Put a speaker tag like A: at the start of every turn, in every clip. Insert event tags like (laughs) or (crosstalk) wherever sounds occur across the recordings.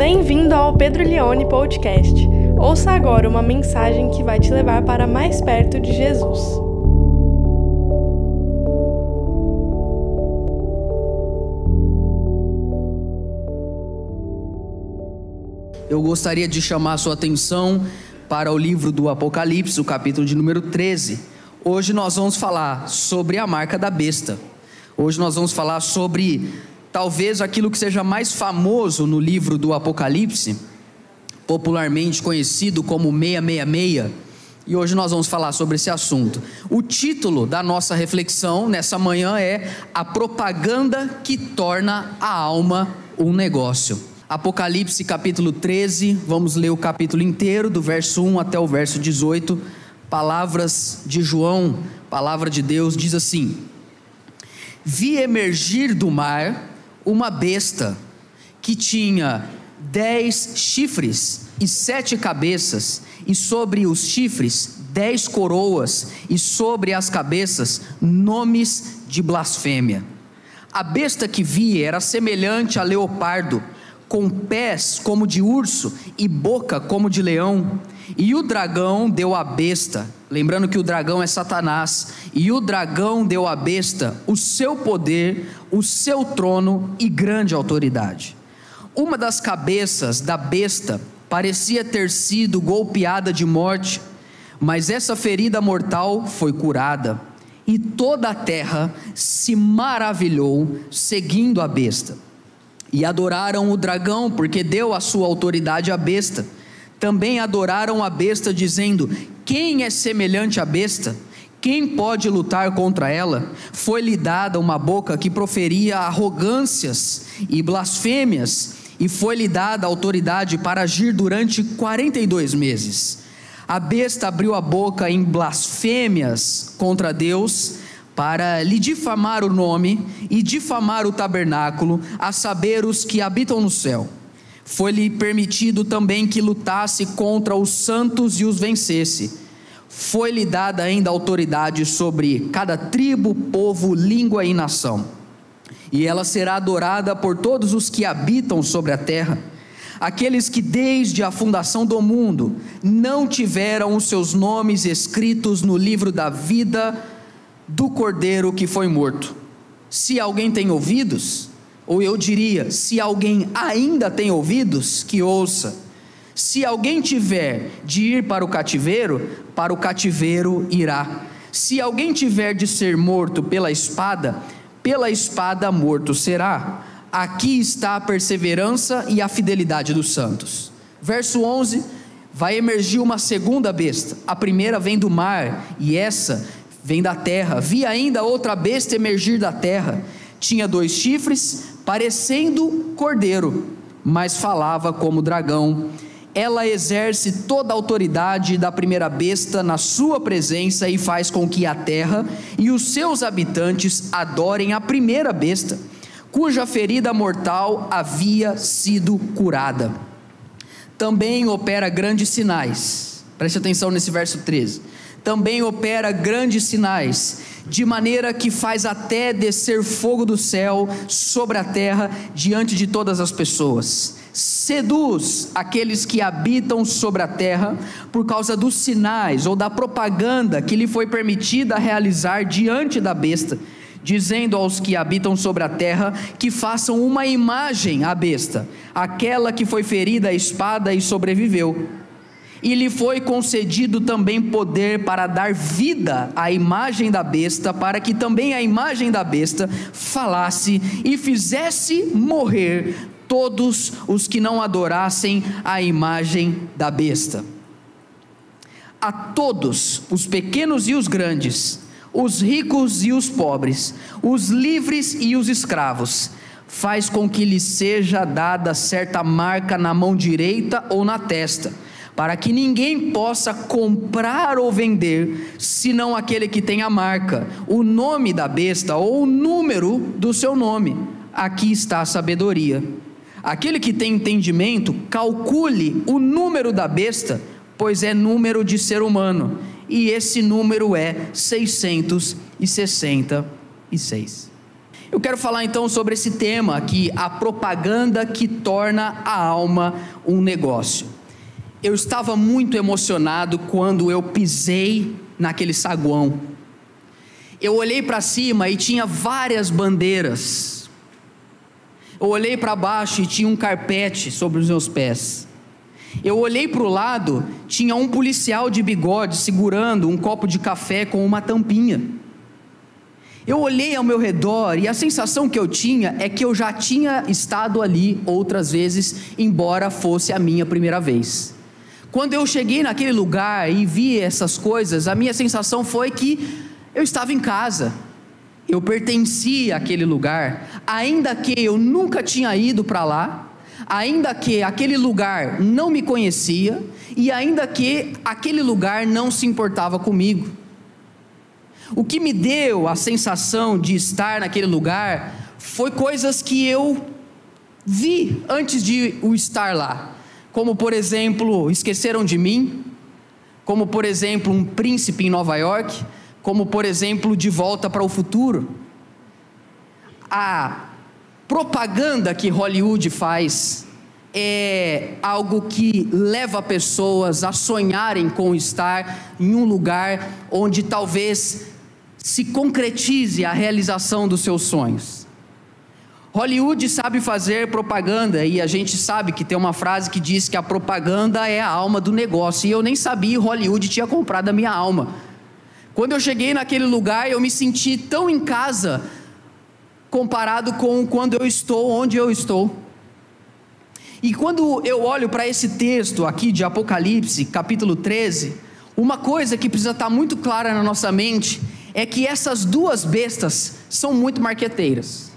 A: Bem-vindo ao Pedro Leone Podcast. Ouça agora uma mensagem que vai te levar para mais perto de Jesus.
B: Eu gostaria de chamar a sua atenção para o livro do Apocalipse, o capítulo de número 13. Hoje nós vamos falar sobre a marca da besta. Hoje nós vamos falar sobre talvez aquilo que seja mais famoso no livro do Apocalipse, popularmente conhecido como 666. E hoje nós vamos falar sobre esse assunto. O título da nossa reflexão nessa manhã é A Propaganda que Torna a Alma um Negócio. Apocalipse capítulo 13, vamos ler o capítulo inteiro, do verso 1 até o verso 18. Palavras de João, palavra de Deus, diz assim: Vi emergir do mar uma besta que tinha dez chifres e sete cabeças, e sobre os chifres dez coroas, e sobre as cabeças nomes de blasfêmia. A besta que vi era semelhante a leopardo, com pés como de urso e boca como de leão. E o dragão deu à besta, lembrando que o dragão é Satanás, e o dragão deu à besta o seu poder, o seu trono e grande autoridade. Uma das cabeças da besta parecia ter sido golpeada de morte, mas essa ferida mortal foi curada, e toda a terra se maravilhou seguindo a besta. E adoraram o dragão, porque deu a sua autoridade à besta também adoraram a besta, dizendo: Quem é semelhante à besta? Quem pode lutar contra ela? Foi-lhe dada uma boca que proferia arrogâncias e blasfêmias, e foi-lhe dada autoridade para agir durante 42 meses. A besta abriu a boca em blasfêmias contra Deus, para lhe difamar o nome e difamar o tabernáculo, a saber, os que habitam no céu foi-lhe permitido também que lutasse contra os santos e os vencesse. Foi-lhe dada ainda autoridade sobre cada tribo, povo, língua e nação. E ela será adorada por todos os que habitam sobre a terra. Aqueles que desde a fundação do mundo não tiveram os seus nomes escritos no livro da vida do cordeiro que foi morto. Se alguém tem ouvidos, ou eu diria, se alguém ainda tem ouvidos, que ouça. Se alguém tiver de ir para o cativeiro, para o cativeiro irá. Se alguém tiver de ser morto pela espada, pela espada morto será. Aqui está a perseverança e a fidelidade dos santos. Verso 11: Vai emergir uma segunda besta. A primeira vem do mar, e essa vem da terra. Vi ainda outra besta emergir da terra. Tinha dois chifres, parecendo cordeiro, mas falava como dragão. Ela exerce toda a autoridade da primeira besta na sua presença e faz com que a terra e os seus habitantes adorem a primeira besta, cuja ferida mortal havia sido curada. Também opera grandes sinais. Preste atenção nesse verso 13. Também opera grandes sinais de maneira que faz até descer fogo do céu sobre a terra diante de todas as pessoas. Seduz aqueles que habitam sobre a terra por causa dos sinais ou da propaganda que lhe foi permitida realizar diante da besta, dizendo aos que habitam sobre a terra que façam uma imagem à besta, aquela que foi ferida à espada e sobreviveu e lhe foi concedido também poder para dar vida à imagem da besta, para que também a imagem da besta falasse e fizesse morrer todos os que não adorassem a imagem da besta. A todos, os pequenos e os grandes, os ricos e os pobres, os livres e os escravos, faz com que lhe seja dada certa marca na mão direita ou na testa para que ninguém possa comprar ou vender, senão aquele que tem a marca, o nome da besta ou o número do seu nome. Aqui está a sabedoria. Aquele que tem entendimento, calcule o número da besta, pois é número de ser humano, e esse número é 666. Eu quero falar então sobre esse tema aqui, a propaganda que torna a alma um negócio. Eu estava muito emocionado quando eu pisei naquele saguão. Eu olhei para cima e tinha várias bandeiras. Eu olhei para baixo e tinha um carpete sobre os meus pés. Eu olhei para o lado, tinha um policial de bigode segurando um copo de café com uma tampinha. Eu olhei ao meu redor e a sensação que eu tinha é que eu já tinha estado ali outras vezes, embora fosse a minha primeira vez. Quando eu cheguei naquele lugar e vi essas coisas, a minha sensação foi que eu estava em casa, eu pertencia àquele lugar, ainda que eu nunca tinha ido para lá, ainda que aquele lugar não me conhecia e ainda que aquele lugar não se importava comigo. O que me deu a sensação de estar naquele lugar foi coisas que eu vi antes de o estar lá como por exemplo, esqueceram de mim, como por exemplo, um príncipe em Nova York, como por exemplo, de volta para o futuro. A propaganda que Hollywood faz é algo que leva pessoas a sonharem com estar em um lugar onde talvez se concretize a realização dos seus sonhos. Hollywood sabe fazer propaganda e a gente sabe que tem uma frase que diz que a propaganda é a alma do negócio. E eu nem sabia Hollywood tinha comprado a minha alma. Quando eu cheguei naquele lugar, eu me senti tão em casa comparado com quando eu estou onde eu estou. E quando eu olho para esse texto aqui de Apocalipse, capítulo 13, uma coisa que precisa estar muito clara na nossa mente é que essas duas bestas são muito marqueteiras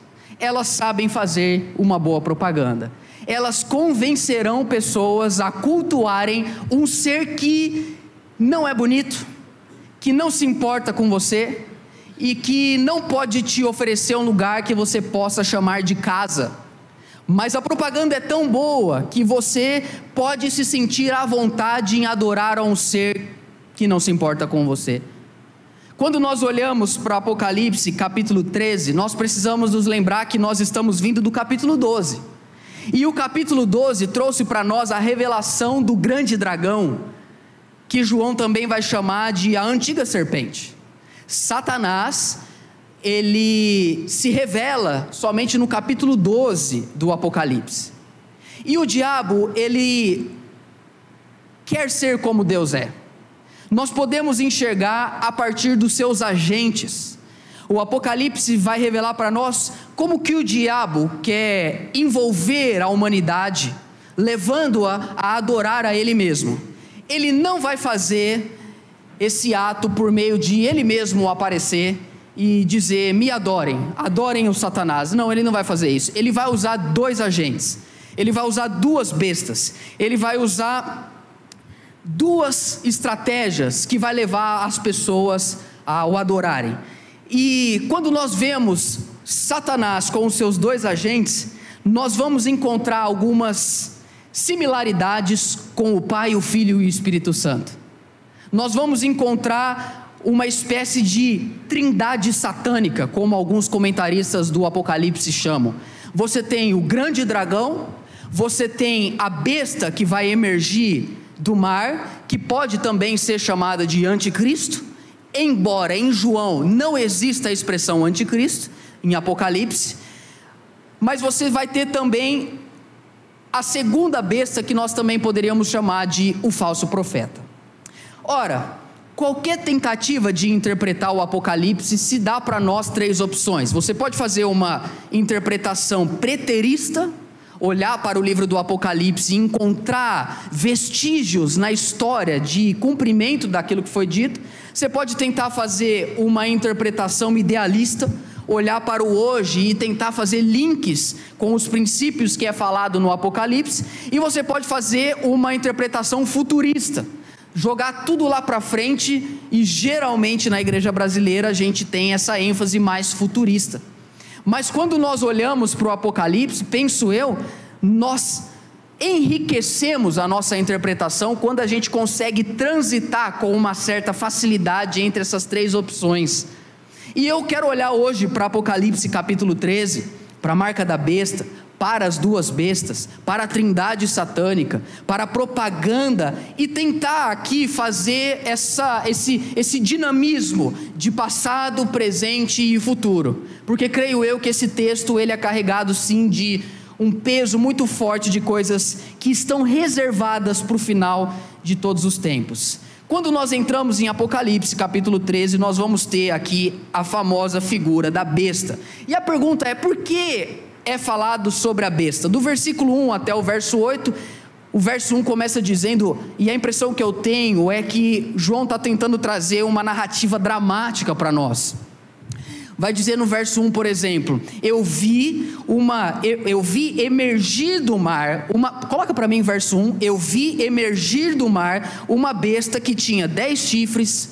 B: elas sabem fazer uma boa propaganda. Elas convencerão pessoas a cultuarem um ser que não é bonito, que não se importa com você e que não pode te oferecer um lugar que você possa chamar de casa. Mas a propaganda é tão boa que você pode se sentir à vontade em adorar a um ser que não se importa com você. Quando nós olhamos para Apocalipse capítulo 13, nós precisamos nos lembrar que nós estamos vindo do capítulo 12. E o capítulo 12 trouxe para nós a revelação do grande dragão, que João também vai chamar de a antiga serpente. Satanás, ele se revela somente no capítulo 12 do Apocalipse. E o diabo, ele quer ser como Deus é nós podemos enxergar a partir dos seus agentes. O Apocalipse vai revelar para nós como que o diabo quer envolver a humanidade, levando-a a adorar a ele mesmo. Ele não vai fazer esse ato por meio de ele mesmo aparecer e dizer: "Me adorem, adorem o Satanás". Não, ele não vai fazer isso. Ele vai usar dois agentes. Ele vai usar duas bestas. Ele vai usar duas estratégias que vai levar as pessoas a o adorarem. E quando nós vemos Satanás com os seus dois agentes, nós vamos encontrar algumas similaridades com o Pai, o Filho e o Espírito Santo. Nós vamos encontrar uma espécie de trindade satânica, como alguns comentaristas do Apocalipse chamam. Você tem o grande dragão, você tem a besta que vai emergir do mar, que pode também ser chamada de anticristo, embora em João não exista a expressão anticristo, em Apocalipse, mas você vai ter também a segunda besta que nós também poderíamos chamar de o falso profeta. Ora, qualquer tentativa de interpretar o Apocalipse se dá para nós três opções. Você pode fazer uma interpretação preterista, olhar para o livro do Apocalipse e encontrar vestígios na história de cumprimento daquilo que foi dito, você pode tentar fazer uma interpretação idealista, olhar para o hoje e tentar fazer links com os princípios que é falado no Apocalipse, e você pode fazer uma interpretação futurista jogar tudo lá para frente e geralmente na igreja brasileira a gente tem essa ênfase mais futurista. Mas quando nós olhamos para o Apocalipse, penso eu, nós enriquecemos a nossa interpretação quando a gente consegue transitar com uma certa facilidade entre essas três opções. E eu quero olhar hoje para Apocalipse capítulo 13, para a marca da besta, para as duas bestas, para a trindade satânica, para a propaganda e tentar aqui fazer essa, esse, esse dinamismo de passado, presente e futuro. Porque creio eu que esse texto ele é carregado sim de um peso muito forte de coisas que estão reservadas para o final de todos os tempos. Quando nós entramos em Apocalipse capítulo 13, nós vamos ter aqui a famosa figura da besta. E a pergunta é: por que é falado sobre a besta? Do versículo 1 até o verso 8, o verso 1 começa dizendo, e a impressão que eu tenho é que João está tentando trazer uma narrativa dramática para nós. Vai dizer no verso 1, por exemplo, eu vi uma eu, eu vi emergir do mar, uma coloca para mim verso 1, eu vi emergir do mar uma besta que tinha dez chifres,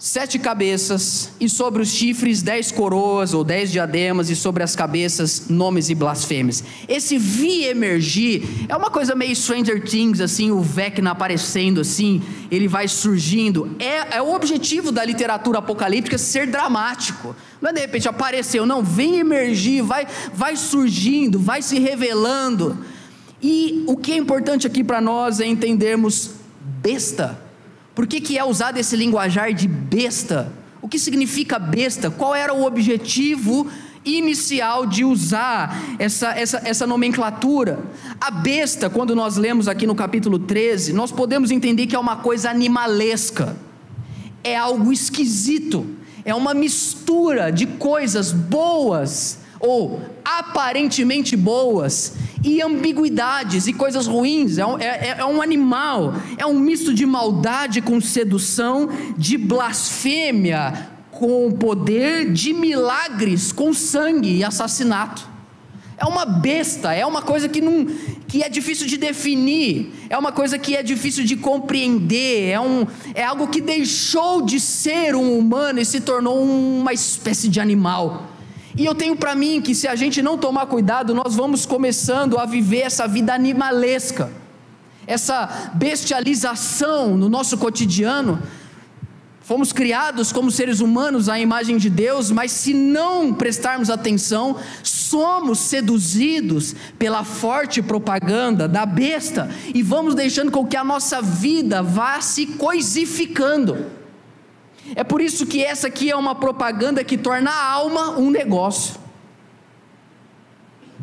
B: sete cabeças, e sobre os chifres dez coroas ou dez diademas, e sobre as cabeças nomes e blasfêmias. Esse vi emergir é uma coisa meio Stranger Things, assim, o Vecna aparecendo assim, ele vai surgindo. É, é o objetivo da literatura apocalíptica ser dramático. Não é de repente apareceu, não, vem emergir, vai, vai surgindo, vai se revelando. E o que é importante aqui para nós é entendermos besta por que, que é usado esse linguajar de besta? O que significa besta? Qual era o objetivo inicial de usar essa, essa, essa nomenclatura? A besta, quando nós lemos aqui no capítulo 13, nós podemos entender que é uma coisa animalesca, é algo esquisito, é uma mistura de coisas boas ou aparentemente boas e ambiguidades e coisas ruins. É um, é, é um, animal, é um misto de maldade com sedução, de blasfêmia com poder, de milagres com sangue e assassinato. É uma besta, é uma coisa que, não, que é difícil de definir, é uma coisa que é difícil de compreender, é, um, é algo que deixou de ser um humano e se tornou uma espécie de animal. E eu tenho para mim que se a gente não tomar cuidado, nós vamos começando a viver essa vida animalesca, essa bestialização no nosso cotidiano. Fomos criados como seres humanos à imagem de Deus, mas se não prestarmos atenção, somos seduzidos pela forte propaganda da besta e vamos deixando com que a nossa vida vá se coisificando. É por isso que essa aqui é uma propaganda que torna a alma um negócio.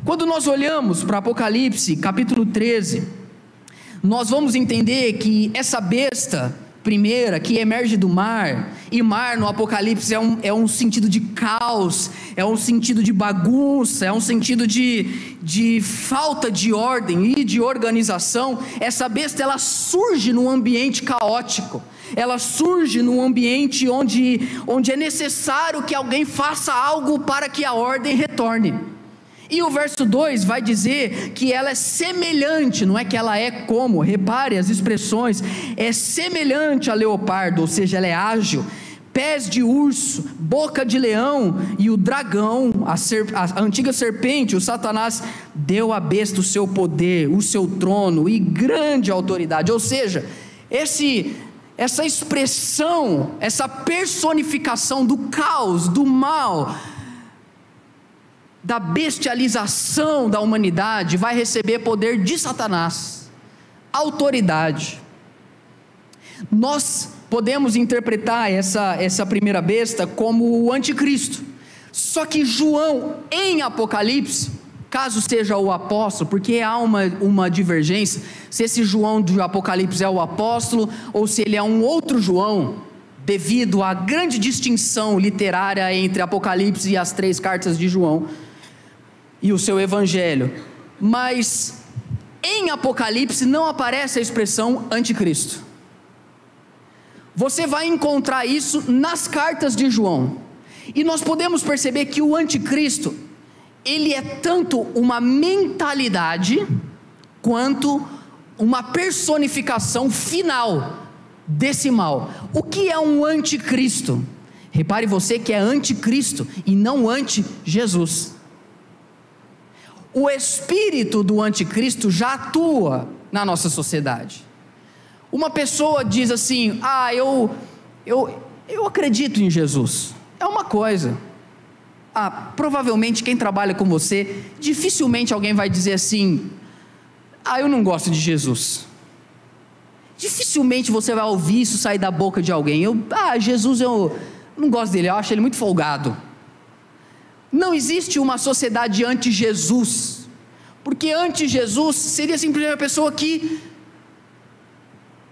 B: Quando nós olhamos para Apocalipse, capítulo 13, nós vamos entender que essa besta primeira que emerge do mar, e mar no Apocalipse é um, é um sentido de caos, é um sentido de bagunça, é um sentido de, de falta de ordem e de organização. Essa besta ela surge num ambiente caótico ela surge num ambiente onde, onde é necessário que alguém faça algo para que a ordem retorne. E o verso 2 vai dizer que ela é semelhante, não é que ela é como, repare as expressões, é semelhante a leopardo, ou seja, ela é ágil, pés de urso, boca de leão, e o dragão, a, a antiga serpente, o Satanás, deu à besta o seu poder, o seu trono e grande autoridade. Ou seja, esse essa expressão, essa personificação do caos, do mal, da bestialização da humanidade, vai receber poder de Satanás, autoridade. Nós podemos interpretar essa, essa primeira besta como o anticristo. Só que João, em Apocalipse, caso seja o apóstolo, porque há uma, uma divergência, se esse João do Apocalipse é o apóstolo ou se ele é um outro João, devido à grande distinção literária entre Apocalipse e as três cartas de João e o seu evangelho. Mas em Apocalipse não aparece a expressão anticristo. Você vai encontrar isso nas cartas de João. E nós podemos perceber que o anticristo ele é tanto uma mentalidade quanto uma personificação final desse mal. O que é um anticristo? Repare você que é anticristo e não anti-Jesus. O espírito do anticristo já atua na nossa sociedade. Uma pessoa diz assim: "Ah, eu eu Eu acredito em Jesus. É uma coisa. Ah, provavelmente quem trabalha com você, dificilmente alguém vai dizer assim: Ah, eu não gosto de Jesus. Dificilmente você vai ouvir isso sair da boca de alguém. Eu, ah, Jesus, eu não gosto dele, eu acho ele muito folgado. Não existe uma sociedade anti-Jesus, porque anti-Jesus seria simplesmente uma pessoa que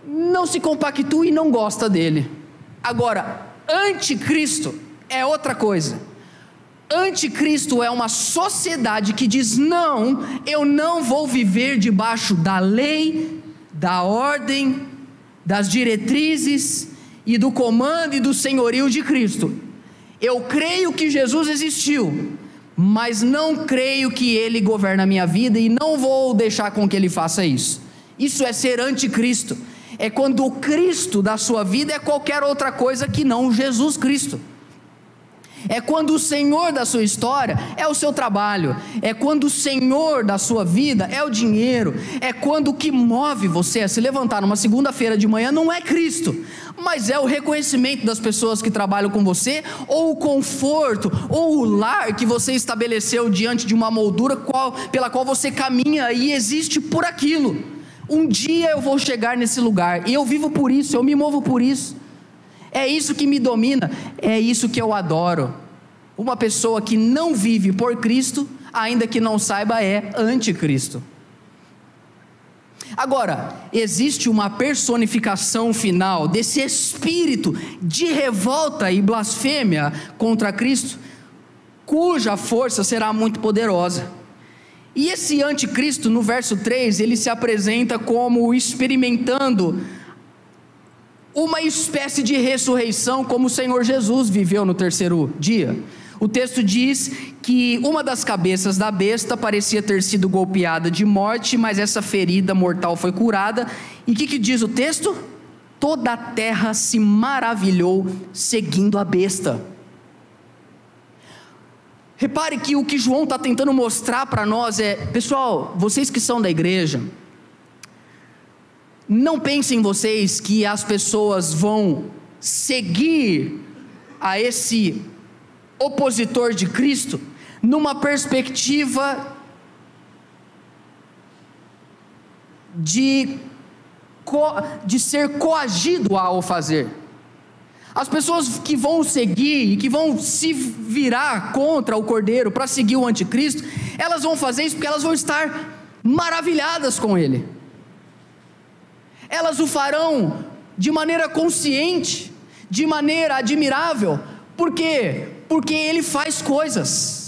B: não se compactua e não gosta dele. Agora, anticristo é outra coisa. Anticristo é uma sociedade que diz: não, eu não vou viver debaixo da lei, da ordem, das diretrizes e do comando e do senhorio de Cristo. Eu creio que Jesus existiu, mas não creio que ele governa a minha vida e não vou deixar com que ele faça isso. Isso é ser anticristo. É quando o Cristo da sua vida é qualquer outra coisa que não Jesus Cristo. É quando o Senhor da sua história é o seu trabalho, é quando o Senhor da sua vida é o dinheiro, é quando o que move você a se levantar numa segunda-feira de manhã não é Cristo, mas é o reconhecimento das pessoas que trabalham com você, ou o conforto, ou o lar que você estabeleceu diante de uma moldura qual, pela qual você caminha e existe por aquilo. Um dia eu vou chegar nesse lugar, e eu vivo por isso, eu me movo por isso é isso que me domina, é isso que eu adoro. Uma pessoa que não vive por Cristo, ainda que não saiba, é anticristo. Agora, existe uma personificação final desse espírito de revolta e blasfêmia contra Cristo, cuja força será muito poderosa. E esse anticristo, no verso 3, ele se apresenta como experimentando uma espécie de ressurreição, como o Senhor Jesus viveu no terceiro dia. O texto diz que uma das cabeças da besta parecia ter sido golpeada de morte, mas essa ferida mortal foi curada. E o que, que diz o texto? Toda a terra se maravilhou seguindo a besta. Repare que o que João está tentando mostrar para nós é, pessoal, vocês que são da igreja, não pensem vocês que as pessoas vão seguir a esse opositor de Cristo numa perspectiva de, de ser coagido ao fazer. As pessoas que vão seguir e que vão se virar contra o cordeiro para seguir o anticristo, elas vão fazer isso porque elas vão estar maravilhadas com ele elas o farão de maneira consciente, de maneira admirável. Por quê? Porque ele faz coisas.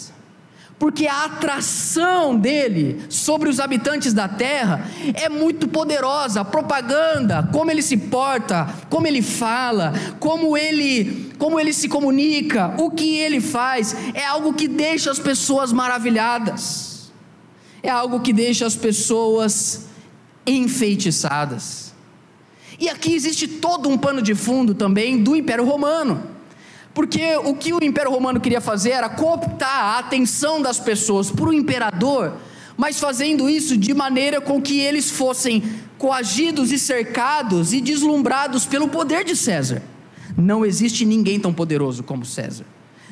B: Porque a atração dele sobre os habitantes da terra é muito poderosa. A propaganda, como ele se porta, como ele fala, como ele, como ele se comunica, o que ele faz, é algo que deixa as pessoas maravilhadas. É algo que deixa as pessoas enfeitiçadas. E aqui existe todo um pano de fundo também do Império Romano. Porque o que o Império Romano queria fazer era cooptar a atenção das pessoas para o imperador, mas fazendo isso de maneira com que eles fossem coagidos e cercados e deslumbrados pelo poder de César. Não existe ninguém tão poderoso como César.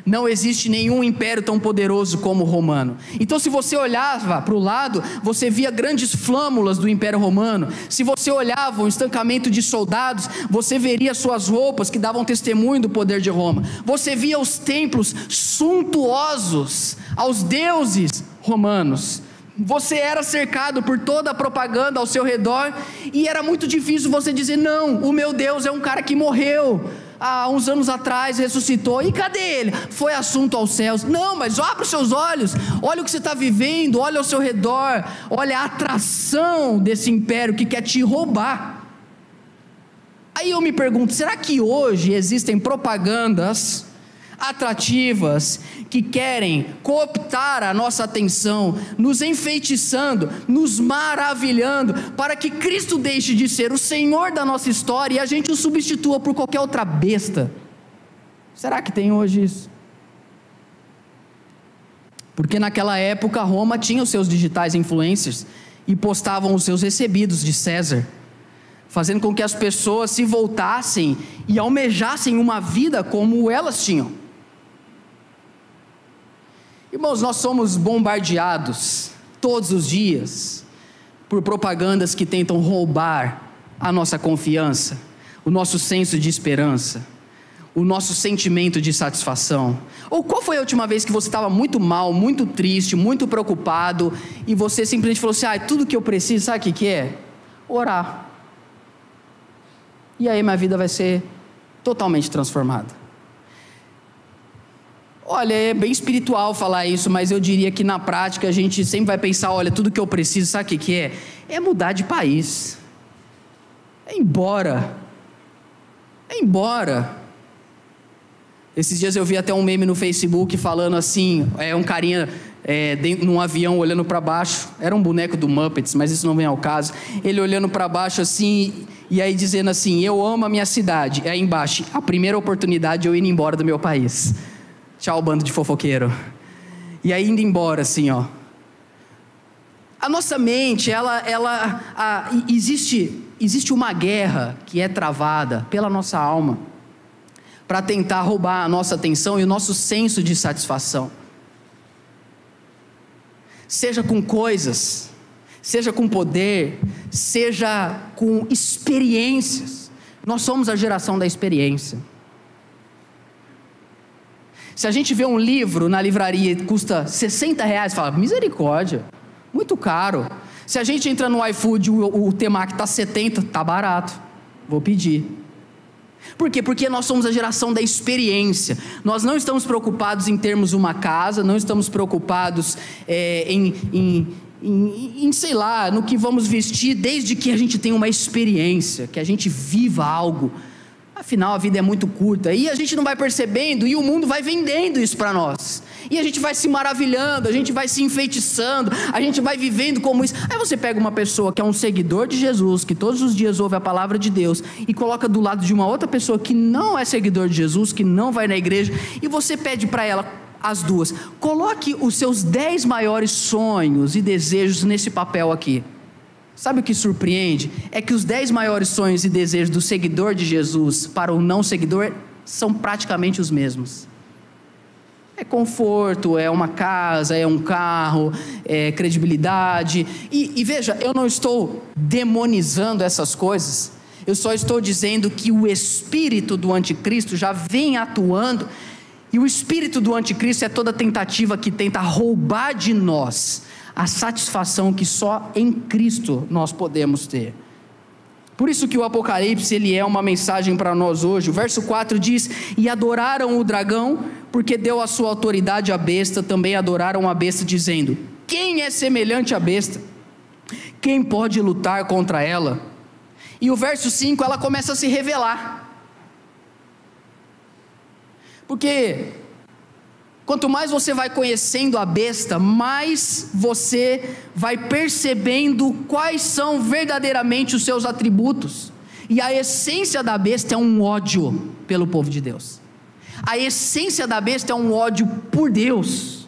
B: Não existe nenhum império tão poderoso como o romano. Então, se você olhava para o lado, você via grandes flâmulas do Império Romano. Se você olhava um estancamento de soldados, você veria suas roupas que davam testemunho do poder de Roma. Você via os templos suntuosos aos deuses romanos. Você era cercado por toda a propaganda ao seu redor e era muito difícil você dizer: não, o meu Deus é um cara que morreu há uns anos atrás ressuscitou, e cadê ele? Foi assunto aos céus. Não, mas abre os seus olhos, olha o que você está vivendo, olha ao seu redor, olha a atração desse império que quer te roubar. Aí eu me pergunto: será que hoje existem propagandas atrativas que querem cooptar a nossa atenção, nos enfeitiçando, nos maravilhando, para que Cristo deixe de ser o Senhor da nossa história e a gente o substitua por qualquer outra besta. Será que tem hoje isso? Porque naquela época Roma tinha os seus digitais influencers e postavam os seus recebidos de César fazendo com que as pessoas se voltassem e almejassem uma vida como elas tinham. Irmãos, nós somos bombardeados todos os dias por propagandas que tentam roubar a nossa confiança, o nosso senso de esperança, o nosso sentimento de satisfação. Ou qual foi a última vez que você estava muito mal, muito triste, muito preocupado e você simplesmente falou assim: ah, tudo que eu preciso, sabe o que, que é? Orar. E aí minha vida vai ser totalmente transformada. Olha, é bem espiritual falar isso, mas eu diria que na prática a gente sempre vai pensar: olha, tudo que eu preciso, sabe o que, que é? É mudar de país. É embora. É embora. Esses dias eu vi até um meme no Facebook falando assim: é um carinha é, dentro, num avião olhando para baixo. Era um boneco do Muppets, mas isso não vem ao caso. Ele olhando para baixo assim, e aí dizendo assim: Eu amo a minha cidade. Aí embaixo, a primeira oportunidade eu indo embora do meu país. Tchau, bando de fofoqueiro. E aí indo embora, assim, ó. A nossa mente, ela, ela, a, existe, existe uma guerra que é travada pela nossa alma para tentar roubar a nossa atenção e o nosso senso de satisfação. Seja com coisas, seja com poder, seja com experiências. Nós somos a geração da experiência. Se a gente vê um livro na livraria que custa 60 reais, fala, misericórdia, muito caro. Se a gente entra no iFood, o, o temaki está 70, tá barato, vou pedir. Por quê? Porque nós somos a geração da experiência. Nós não estamos preocupados em termos uma casa, não estamos preocupados é, em, em, em, em, sei lá, no que vamos vestir, desde que a gente tenha uma experiência, que a gente viva algo Afinal, a vida é muito curta e a gente não vai percebendo e o mundo vai vendendo isso para nós. E a gente vai se maravilhando, a gente vai se enfeitiçando, a gente vai vivendo como isso. Aí você pega uma pessoa que é um seguidor de Jesus, que todos os dias ouve a palavra de Deus, e coloca do lado de uma outra pessoa que não é seguidor de Jesus, que não vai na igreja, e você pede para ela as duas: coloque os seus dez maiores sonhos e desejos nesse papel aqui. Sabe o que surpreende? É que os dez maiores sonhos e desejos do seguidor de Jesus para o não seguidor são praticamente os mesmos. É conforto, é uma casa, é um carro, é credibilidade. E, e veja, eu não estou demonizando essas coisas, eu só estou dizendo que o espírito do anticristo já vem atuando, e o espírito do anticristo é toda tentativa que tenta roubar de nós a satisfação que só em Cristo nós podemos ter. Por isso que o Apocalipse ele é uma mensagem para nós hoje. O verso 4 diz: "E adoraram o dragão, porque deu a sua autoridade à besta, também adoraram a besta dizendo: Quem é semelhante à besta? Quem pode lutar contra ela?" E o verso 5 ela começa a se revelar. Porque Quanto mais você vai conhecendo a besta, mais você vai percebendo quais são verdadeiramente os seus atributos. E a essência da besta é um ódio pelo povo de Deus. A essência da besta é um ódio por Deus.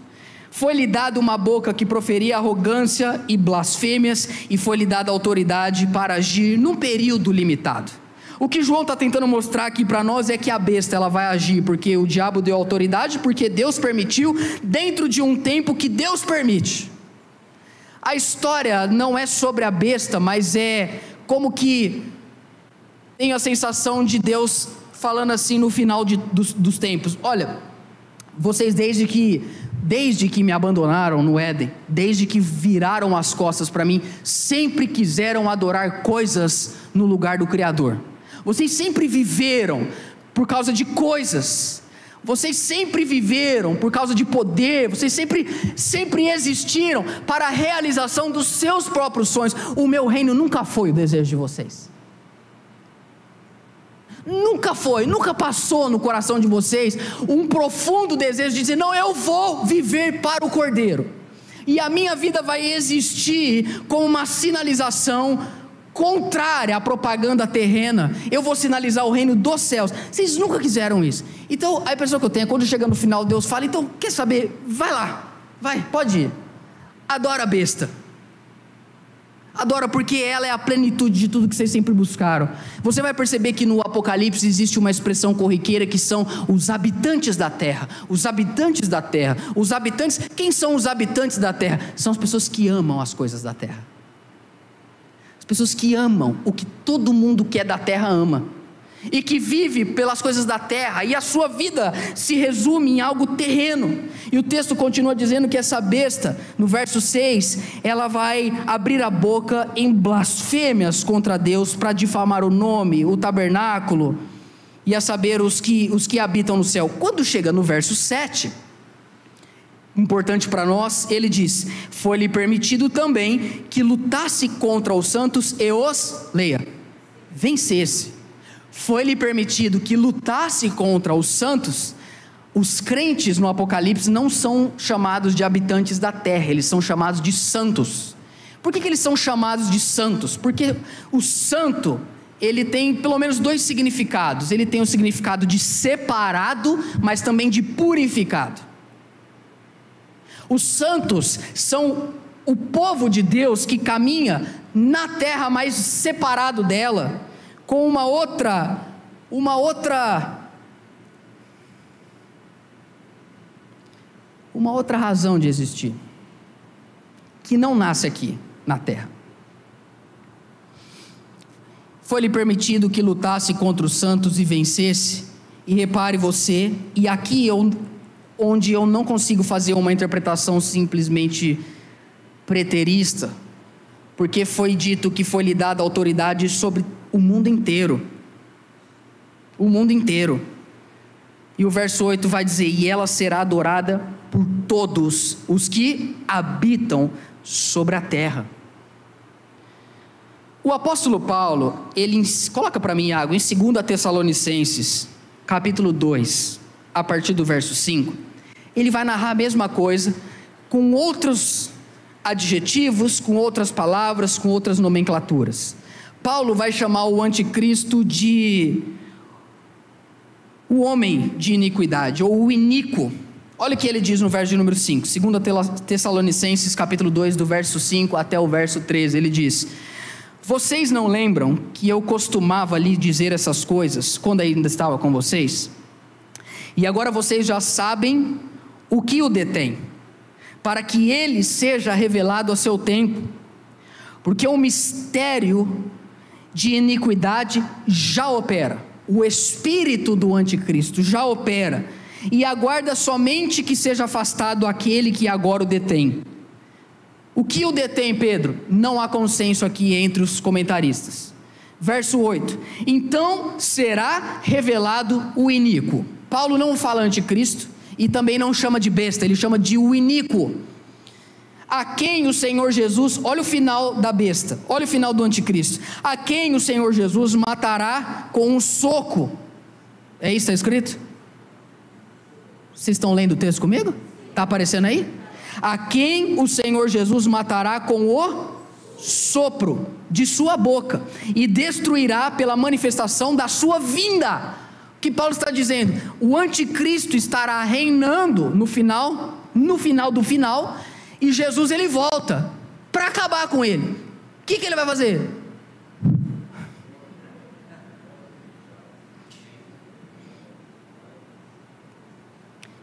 B: Foi-lhe dada uma boca que proferia arrogância e blasfêmias, e foi-lhe dada autoridade para agir num período limitado. O que João está tentando mostrar aqui para nós é que a besta ela vai agir porque o diabo deu autoridade, porque Deus permitiu, dentro de um tempo que Deus permite. A história não é sobre a besta, mas é como que tem a sensação de Deus falando assim no final de, dos, dos tempos: olha, vocês desde que desde que me abandonaram no Éden, desde que viraram as costas para mim, sempre quiseram adorar coisas no lugar do Criador. Vocês sempre viveram por causa de coisas. Vocês sempre viveram por causa de poder, vocês sempre, sempre existiram para a realização dos seus próprios sonhos. O meu reino nunca foi o desejo de vocês. Nunca foi, nunca passou no coração de vocês um profundo desejo de dizer: não, eu vou viver para o Cordeiro, e a minha vida vai existir como uma sinalização contrária à propaganda terrena, eu vou sinalizar o reino dos céus. Vocês nunca quiseram isso. Então, a impressão que eu tenho é quando chega no final, Deus fala: então, quer saber? Vai lá, vai, pode ir. Adora a besta. Adora porque ela é a plenitude de tudo que vocês sempre buscaram. Você vai perceber que no Apocalipse existe uma expressão corriqueira que são os habitantes da terra. Os habitantes da terra. Os habitantes. Quem são os habitantes da terra? São as pessoas que amam as coisas da terra. As pessoas que amam o que todo mundo que é da terra ama e que vive pelas coisas da terra, e a sua vida se resume em algo terreno. E o texto continua dizendo que essa besta, no verso 6, ela vai abrir a boca em blasfêmias contra Deus para difamar o nome, o tabernáculo, e a saber os que, os que habitam no céu. Quando chega no verso 7, importante para nós, ele diz: Foi-lhe permitido também que lutasse contra os santos e os, leia, vencesse foi-lhe permitido que lutasse contra os santos, os crentes no Apocalipse não são chamados de habitantes da terra, eles são chamados de santos. Por que, que eles são chamados de santos? Porque o santo, ele tem pelo menos dois significados. Ele tem o significado de separado, mas também de purificado. Os santos são o povo de Deus que caminha na terra mais separado dela com uma outra, uma outra, uma outra razão de existir, que não nasce aqui na terra. Foi-lhe permitido que lutasse contra os santos e vencesse. E repare você, e aqui eu, onde eu não consigo fazer uma interpretação simplesmente preterista, porque foi dito que foi lhe dada autoridade sobre o mundo inteiro. O mundo inteiro. E o verso 8 vai dizer: E ela será adorada por todos os que habitam sobre a terra. O apóstolo Paulo, ele coloca para mim, Iago, em 2 Tessalonicenses, capítulo 2, a partir do verso 5, ele vai narrar a mesma coisa com outros adjetivos, com outras palavras, com outras nomenclaturas. Paulo vai chamar o anticristo de o homem de iniquidade, ou o iníquo. Olha o que ele diz no verso de número 5, 2 Tessalonicenses capítulo 2, do verso 5 até o verso 13, ele diz: Vocês não lembram que eu costumava lhe dizer essas coisas quando ainda estava com vocês? E agora vocês já sabem o que o detém, para que ele seja revelado a seu tempo, porque o mistério de iniquidade já opera. O espírito do anticristo já opera. E aguarda somente que seja afastado aquele que agora o detém. O que o detém, Pedro? Não há consenso aqui entre os comentaristas. Verso 8: Então será revelado o iníquo. Paulo não fala anticristo e também não chama de besta, ele chama de o iníquo a quem o Senhor Jesus, olha o final da besta, olha o final do anticristo, a quem o Senhor Jesus matará com um soco. É isso que está escrito? Vocês estão lendo o texto comigo? Está aparecendo aí? A quem o Senhor Jesus matará com o sopro de sua boca e destruirá pela manifestação da sua vinda. Que Paulo está dizendo? O anticristo estará reinando no final, no final do final, e Jesus ele volta para acabar com ele. O que, que ele vai fazer?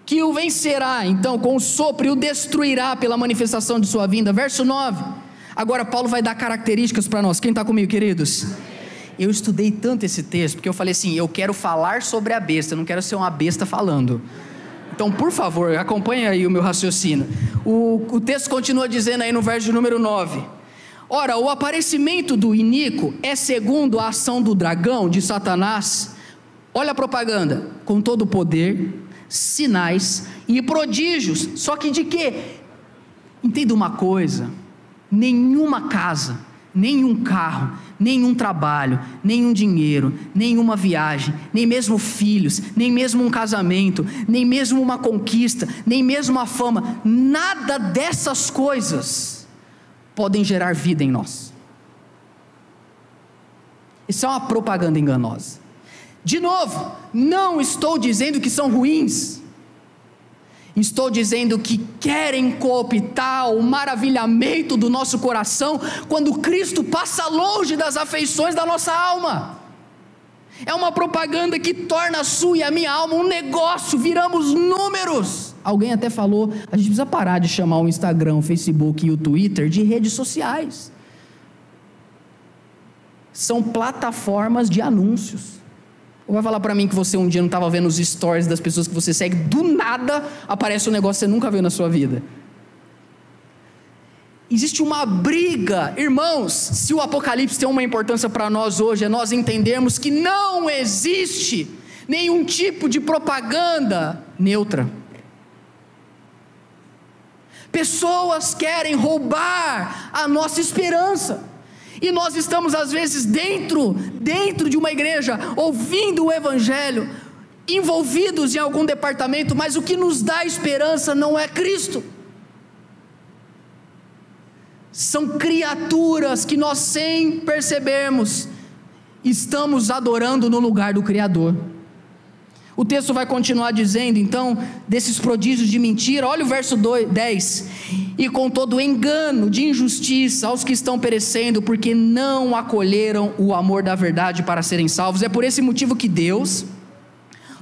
B: Que o vencerá, então, com o sopro e o destruirá pela manifestação de sua vinda. Verso 9. Agora, Paulo vai dar características para nós. Quem está comigo, queridos? Eu estudei tanto esse texto, porque eu falei assim: eu quero falar sobre a besta, eu não quero ser uma besta falando. Então, por favor, acompanhe aí o meu raciocínio. O, o texto continua dizendo aí no verso número 9: Ora, o aparecimento do Inico é segundo a ação do dragão, de Satanás. Olha a propaganda: com todo o poder, sinais e prodígios. Só que de quê? Entenda uma coisa: nenhuma casa, nenhum carro, nenhum trabalho, nenhum dinheiro, nenhuma viagem, nem mesmo filhos, nem mesmo um casamento, nem mesmo uma conquista, nem mesmo a fama, nada dessas coisas podem gerar vida em nós. Isso é uma propaganda enganosa. De novo, não estou dizendo que são ruins. Estou dizendo que querem cooptar o maravilhamento do nosso coração quando Cristo passa longe das afeições da nossa alma. É uma propaganda que torna a sua e a minha alma um negócio, viramos números. Alguém até falou, a gente precisa parar de chamar o Instagram, o Facebook e o Twitter de redes sociais. São plataformas de anúncios. Ou vai falar para mim que você um dia não estava vendo os stories das pessoas que você segue, do nada aparece um negócio que você nunca viu na sua vida. Existe uma briga, irmãos. Se o Apocalipse tem uma importância para nós hoje, é nós entendermos que não existe nenhum tipo de propaganda neutra. Pessoas querem roubar a nossa esperança. E nós estamos às vezes dentro, dentro de uma igreja, ouvindo o evangelho, envolvidos em algum departamento, mas o que nos dá esperança não é Cristo. São criaturas que nós sem percebermos estamos adorando no lugar do criador. O texto vai continuar dizendo, então, desses prodígios de mentira, olha o verso 10. E com todo engano de injustiça aos que estão perecendo, porque não acolheram o amor da verdade para serem salvos. É por esse motivo que Deus,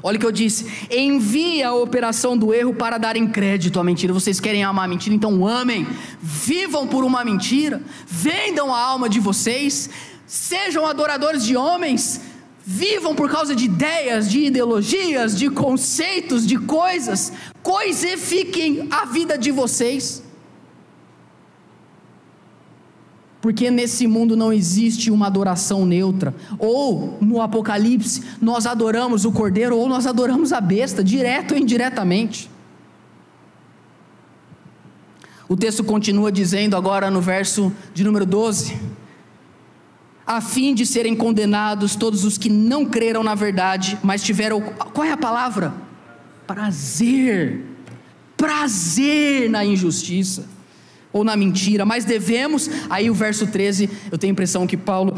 B: olha o que eu disse, envia a operação do erro para darem crédito à mentira. Vocês querem amar a mentira, então amem, vivam por uma mentira, vendam a alma de vocês, sejam adoradores de homens vivam por causa de ideias, de ideologias, de conceitos, de coisas, coisifiquem a vida de vocês. Porque nesse mundo não existe uma adoração neutra. Ou no Apocalipse, nós adoramos o cordeiro ou nós adoramos a besta, direto ou indiretamente. O texto continua dizendo agora no verso de número 12: a fim de serem condenados todos os que não creram na verdade, mas tiveram. Qual é a palavra? Prazer. Prazer na injustiça ou na mentira, mas devemos. Aí o verso 13, eu tenho a impressão que Paulo,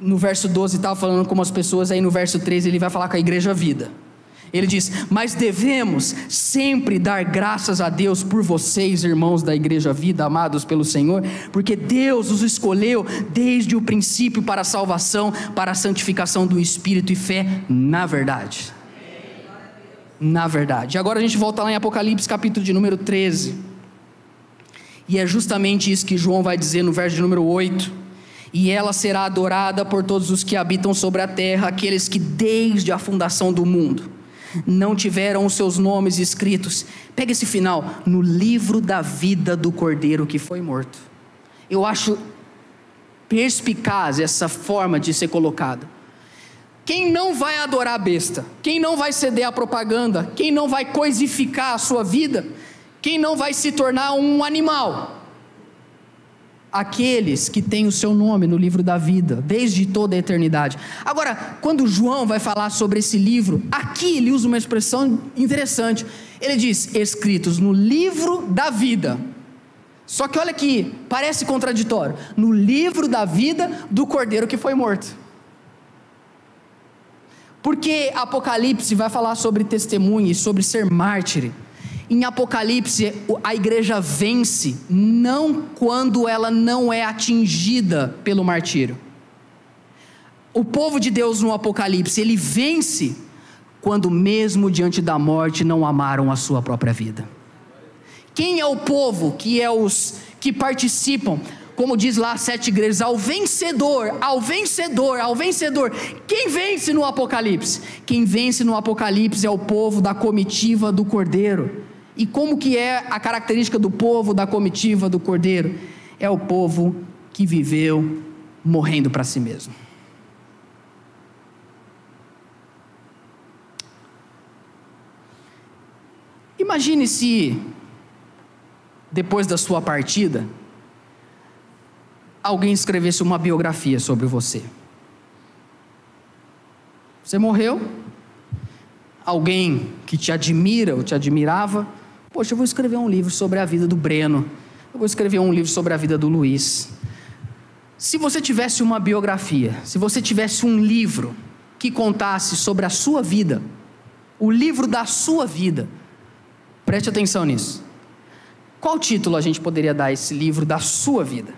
B: no verso 12, estava falando com as pessoas, aí no verso 13 ele vai falar com a igreja vida. Ele diz: Mas devemos sempre dar graças a Deus por vocês, irmãos da Igreja Vida, amados pelo Senhor, porque Deus os escolheu desde o princípio para a salvação, para a santificação do Espírito e fé na verdade. Na verdade. Agora a gente volta lá em Apocalipse, capítulo de número 13. E é justamente isso que João vai dizer no verso de número 8 e ela será adorada por todos os que habitam sobre a terra, aqueles que desde a fundação do mundo não tiveram os seus nomes escritos. Pega esse final, no livro da vida do cordeiro que foi morto. Eu acho perspicaz essa forma de ser colocado. Quem não vai adorar a besta, quem não vai ceder à propaganda, quem não vai coisificar a sua vida, quem não vai se tornar um animal, aqueles que têm o seu nome no livro da vida, desde toda a eternidade. Agora, quando João vai falar sobre esse livro, aqui ele usa uma expressão interessante. Ele diz: escritos no livro da vida. Só que olha aqui, parece contraditório. No livro da vida do cordeiro que foi morto. Porque Apocalipse vai falar sobre testemunho e sobre ser mártir. Em Apocalipse, a igreja vence não quando ela não é atingida pelo martírio. O povo de Deus no Apocalipse, ele vence quando mesmo diante da morte não amaram a sua própria vida. Quem é o povo que é os que participam? Como diz lá sete igrejas, ao vencedor, ao vencedor, ao vencedor. Quem vence no Apocalipse? Quem vence no Apocalipse é o povo da comitiva do Cordeiro. E como que é a característica do povo da comitiva do Cordeiro? É o povo que viveu morrendo para si mesmo. Imagine se, depois da sua partida, alguém escrevesse uma biografia sobre você. Você morreu, alguém que te admira ou te admirava, Poxa, eu vou escrever um livro sobre a vida do Breno. Eu vou escrever um livro sobre a vida do Luiz. Se você tivesse uma biografia, se você tivesse um livro que contasse sobre a sua vida, o livro da sua vida, preste atenção nisso. Qual título a gente poderia dar a esse livro da sua vida?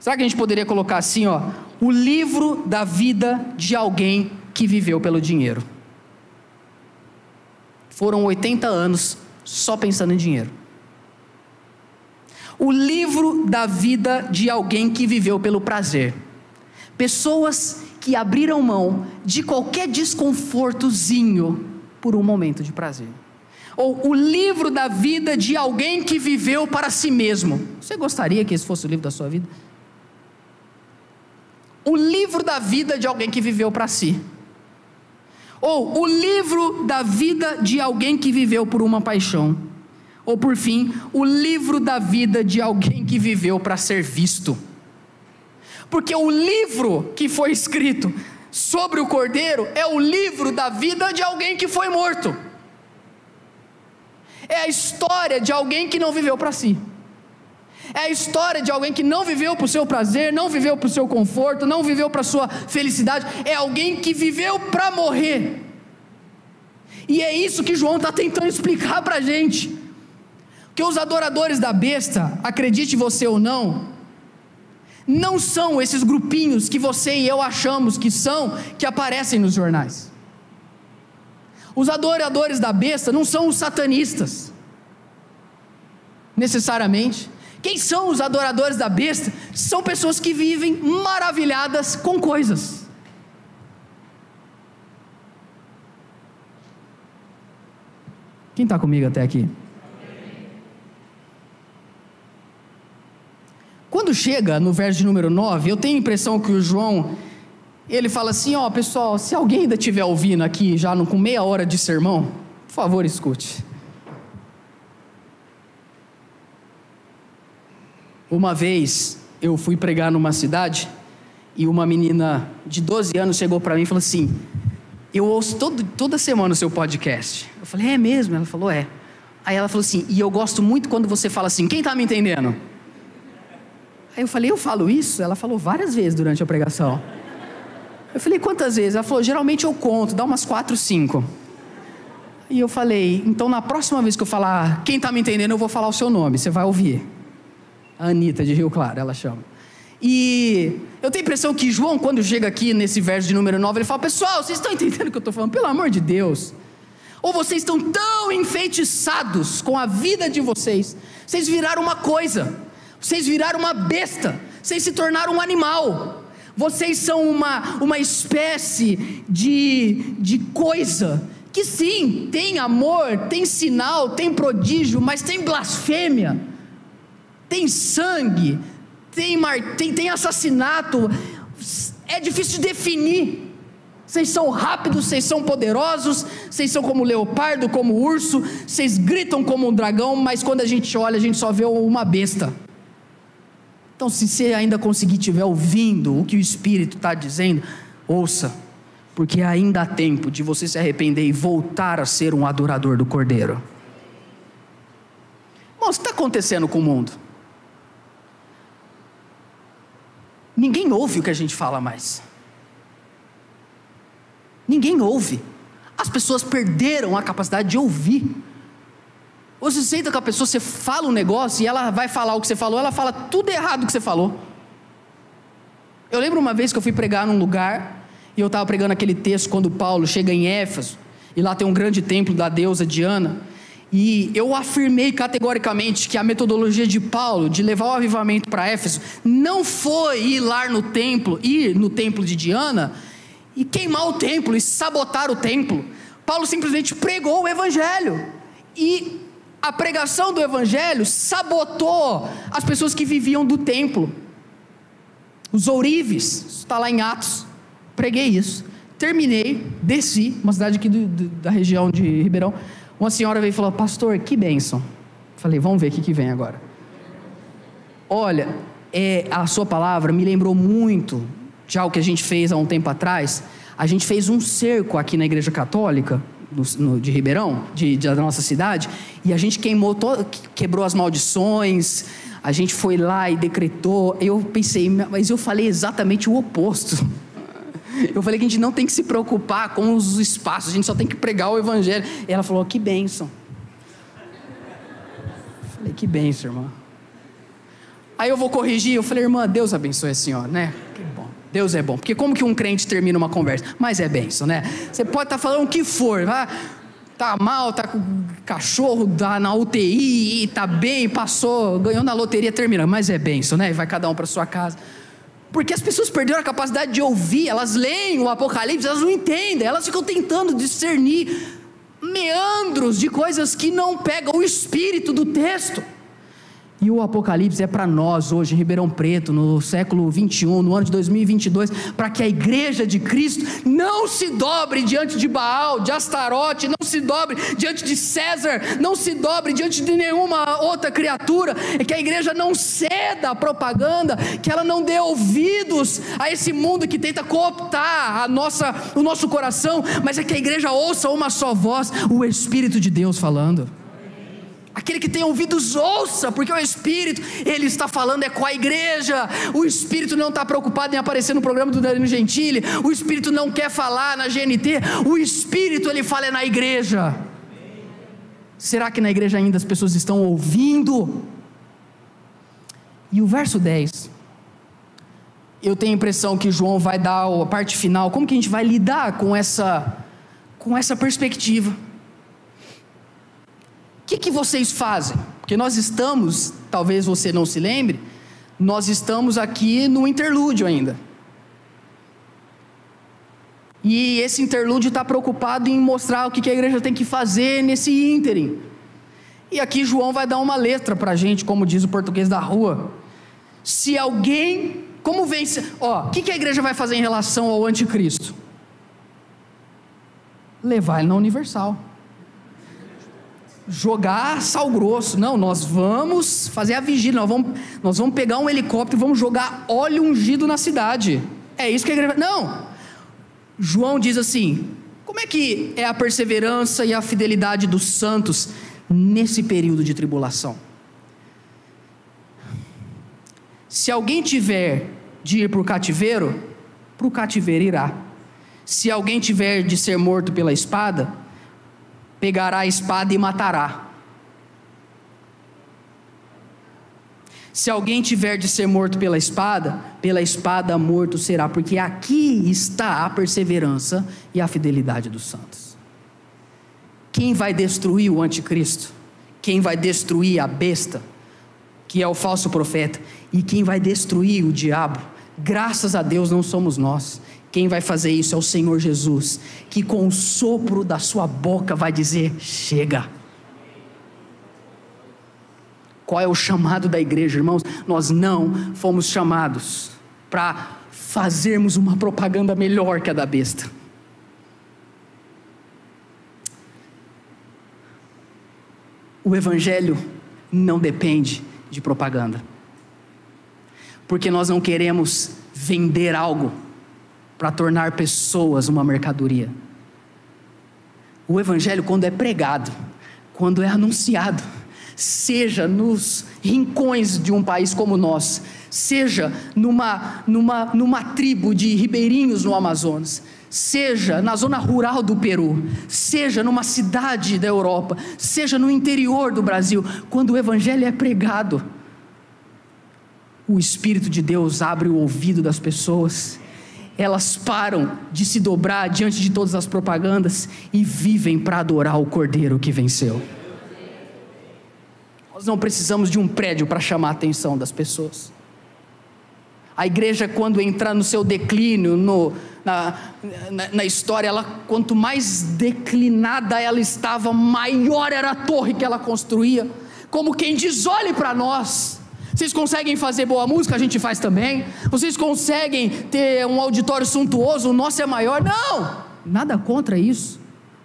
B: Será que a gente poderia colocar assim, ó, o livro da vida de alguém que viveu pelo dinheiro? Foram 80 anos só pensando em dinheiro. O livro da vida de alguém que viveu pelo prazer. Pessoas que abriram mão de qualquer desconfortozinho por um momento de prazer. Ou o livro da vida de alguém que viveu para si mesmo. Você gostaria que esse fosse o livro da sua vida? O livro da vida de alguém que viveu para si. Ou o livro da vida de alguém que viveu por uma paixão. Ou por fim, o livro da vida de alguém que viveu para ser visto. Porque o livro que foi escrito sobre o cordeiro é o livro da vida de alguém que foi morto. É a história de alguém que não viveu para si. É a história de alguém que não viveu para o seu prazer, não viveu para o seu conforto, não viveu para a sua felicidade. É alguém que viveu para morrer. E é isso que João está tentando explicar para a gente. Que os adoradores da besta, acredite você ou não, não são esses grupinhos que você e eu achamos que são, que aparecem nos jornais. Os adoradores da besta não são os satanistas, necessariamente. Quem são os adoradores da besta? São pessoas que vivem maravilhadas com coisas. Quem está comigo até aqui? Quando chega no verso de número 9, eu tenho a impressão que o João, ele fala assim: ó, pessoal, se alguém ainda estiver ouvindo aqui, já com meia hora de sermão, por favor, escute. Uma vez eu fui pregar numa cidade e uma menina de 12 anos chegou para mim e falou assim: Eu ouço todo, toda semana o seu podcast. Eu falei: É mesmo? Ela falou: É. Aí ela falou assim: E eu gosto muito quando você fala assim: Quem está me entendendo? Aí eu falei: Eu falo isso? Ela falou várias vezes durante a pregação. Eu falei: Quantas vezes? Ela falou: Geralmente eu conto, dá umas quatro, cinco. E eu falei: Então na próxima vez que eu falar quem está me entendendo, eu vou falar o seu nome, você vai ouvir. A Anitta de Rio Claro, ela chama. E eu tenho a impressão que João, quando chega aqui nesse verso de número 9, ele fala: Pessoal, vocês estão entendendo o que eu estou falando? Pelo amor de Deus. Ou vocês estão tão enfeitiçados com a vida de vocês, vocês viraram uma coisa, vocês viraram uma besta, vocês se tornaram um animal, vocês são uma, uma espécie de, de coisa que sim, tem amor, tem sinal, tem prodígio, mas tem blasfêmia tem sangue, tem, mar, tem, tem assassinato, é difícil de definir. Vocês são rápidos, vocês são poderosos, vocês são como leopardo, como urso, vocês gritam como um dragão, mas quando a gente olha, a gente só vê uma besta. Então, se você ainda conseguir estiver ouvindo o que o Espírito está dizendo, ouça, porque ainda há tempo de você se arrepender e voltar a ser um adorador do Cordeiro. Bom, o que está acontecendo com o mundo? Ninguém ouve o que a gente fala mais. Ninguém ouve. As pessoas perderam a capacidade de ouvir. Você senta com a pessoa, você fala um negócio e ela vai falar o que você falou, ela fala tudo errado que você falou. Eu lembro uma vez que eu fui pregar num lugar e eu estava pregando aquele texto quando Paulo chega em Éfeso e lá tem um grande templo da deusa Diana. E eu afirmei categoricamente que a metodologia de Paulo de levar o avivamento para Éfeso não foi ir lá no templo, ir no templo de Diana e queimar o templo e sabotar o templo. Paulo simplesmente pregou o evangelho. E a pregação do evangelho sabotou as pessoas que viviam do templo. Os ourives, está lá em Atos. Preguei isso. Terminei, desci, uma cidade aqui do, do, da região de Ribeirão uma senhora veio e falou: Pastor, que bênção. Falei: Vamos ver o que, que vem agora. Olha, é, a sua palavra me lembrou muito de algo que a gente fez há um tempo atrás. A gente fez um cerco aqui na Igreja Católica, no, no, de Ribeirão, de, de, da nossa cidade, e a gente queimou, todo, quebrou as maldições, a gente foi lá e decretou. Eu pensei, mas eu falei exatamente o oposto. (laughs) Eu falei que a gente não tem que se preocupar com os espaços, a gente só tem que pregar o evangelho. E ela falou: que bênção. Eu falei: que bênção, irmã. Aí eu vou corrigir, eu falei: irmã, Deus abençoe a senhora, né? Que bom. Deus é bom. Porque como que um crente termina uma conversa? Mas é bênção, né? Você pode estar tá falando o que for, vai tá mal, tá com cachorro, tá na UTI, tá bem, passou, ganhou na loteria, termina. Mas é benção, né? Vai cada um para sua casa. Porque as pessoas perderam a capacidade de ouvir, elas leem o Apocalipse, elas não entendem, elas ficam tentando discernir meandros de coisas que não pegam o espírito do texto. E o Apocalipse é para nós hoje, em Ribeirão Preto, no século 21, no ano de 2022, para que a igreja de Cristo não se dobre diante de Baal, de Astarote, não se dobre diante de César, não se dobre diante de nenhuma outra criatura, é que a igreja não ceda à propaganda, que ela não dê ouvidos a esse mundo que tenta cooptar a nossa, o nosso coração, mas é que a igreja ouça uma só voz, o Espírito de Deus falando. Aquele que tem ouvidos, ouça, porque o Espírito, ele está falando é com a igreja. O Espírito não está preocupado em aparecer no programa do Danilo Gentili. O Espírito não quer falar na GNT. O Espírito, ele fala é na igreja. Será que na igreja ainda as pessoas estão ouvindo? E o verso 10. Eu tenho a impressão que João vai dar a parte final. Como que a gente vai lidar com essa, com essa perspectiva? Que, que vocês fazem? Porque nós estamos, talvez você não se lembre, nós estamos aqui no interlúdio ainda. E esse interlúdio está preocupado em mostrar o que a igreja tem que fazer nesse ínterim. E aqui João vai dar uma letra para a gente, como diz o português da rua. Se alguém, como vence, ó, o que a igreja vai fazer em relação ao anticristo? Levar ele na universal jogar sal grosso. Não, nós vamos fazer a vigília, nós vamos, nós vamos pegar um helicóptero e vamos jogar óleo ungido na cidade. É isso que a igreja. Não! João diz assim: como é que é a perseverança e a fidelidade dos santos nesse período de tribulação? Se alguém tiver de ir para o cativeiro, para o cativeiro irá. Se alguém tiver de ser morto pela espada, pegará a espada e matará. Se alguém tiver de ser morto pela espada, pela espada morto será, porque aqui está a perseverança e a fidelidade dos santos. Quem vai destruir o anticristo? Quem vai destruir a besta, que é o falso profeta? E quem vai destruir o diabo? Graças a Deus não somos nós. Quem vai fazer isso é o Senhor Jesus, que com o sopro da sua boca vai dizer: chega. Qual é o chamado da igreja, irmãos? Nós não fomos chamados para fazermos uma propaganda melhor que a da besta. O Evangelho não depende de propaganda, porque nós não queremos vender algo para tornar pessoas uma mercadoria. O Evangelho, quando é pregado, quando é anunciado, seja nos rincões de um país como nós, seja numa, numa, numa tribo de ribeirinhos no Amazonas, seja na zona rural do Peru, seja numa cidade da Europa, seja no interior do Brasil, quando o Evangelho é pregado, o Espírito de Deus abre o ouvido das pessoas elas param de se dobrar diante de todas as propagandas e vivem para adorar o Cordeiro que venceu. Nós não precisamos de um prédio para chamar a atenção das pessoas. A igreja, quando entrar no seu declínio, no, na, na, na, história, ela, quanto mais declinada ela estava, maior era a torre que ela construía. Como quem diz: olhe para nós, vocês conseguem fazer boa música? A gente faz também. Vocês conseguem ter um auditório suntuoso? O nosso é maior? Não! Nada contra isso.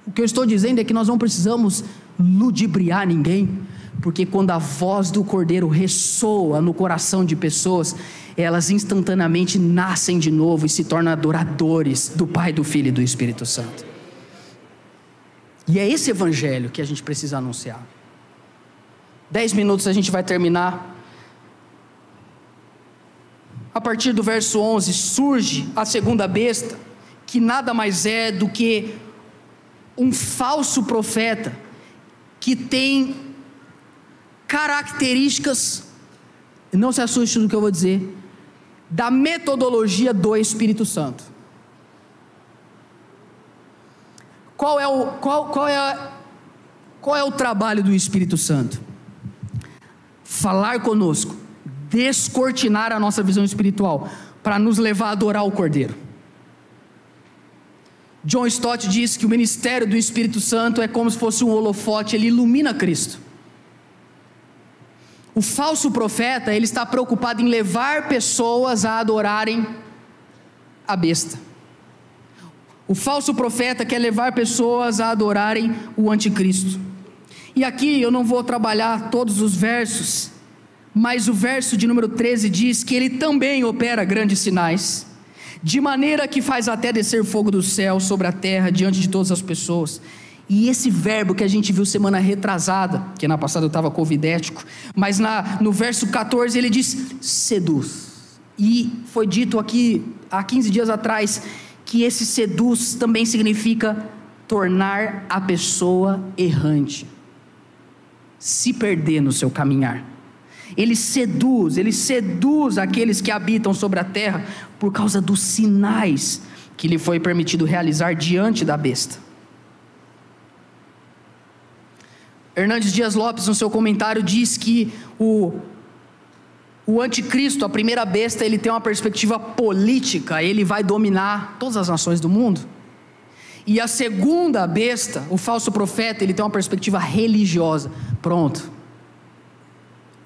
B: O que eu estou dizendo é que nós não precisamos ludibriar ninguém, porque quando a voz do Cordeiro ressoa no coração de pessoas, elas instantaneamente nascem de novo e se tornam adoradores do Pai, do Filho e do Espírito Santo. E é esse evangelho que a gente precisa anunciar. Dez minutos a gente vai terminar a partir do verso 11, surge a segunda besta, que nada mais é do que um falso profeta que tem características, não se assuste do que eu vou dizer, da metodologia do Espírito Santo. Qual é o, qual, qual é, qual é o trabalho do Espírito Santo? Falar conosco, descortinar a nossa visão espiritual, para nos levar a adorar o Cordeiro. John Stott diz que o ministério do Espírito Santo é como se fosse um holofote, ele ilumina Cristo. O falso profeta, ele está preocupado em levar pessoas a adorarem a besta. O falso profeta quer levar pessoas a adorarem o anticristo. E aqui eu não vou trabalhar todos os versos, mas o verso de número 13 diz que ele também opera grandes sinais, de maneira que faz até descer fogo do céu sobre a terra diante de todas as pessoas. E esse verbo que a gente viu semana retrasada, que na passada eu estava covidético, mas na, no verso 14 ele diz: seduz. E foi dito aqui há 15 dias atrás que esse seduz também significa tornar a pessoa errante, se perder no seu caminhar. Ele seduz, ele seduz aqueles que habitam sobre a terra por causa dos sinais que lhe foi permitido realizar diante da besta. Hernandes Dias Lopes, no seu comentário, diz que o, o anticristo, a primeira besta, ele tem uma perspectiva política, ele vai dominar todas as nações do mundo. E a segunda besta, o falso profeta, ele tem uma perspectiva religiosa. Pronto.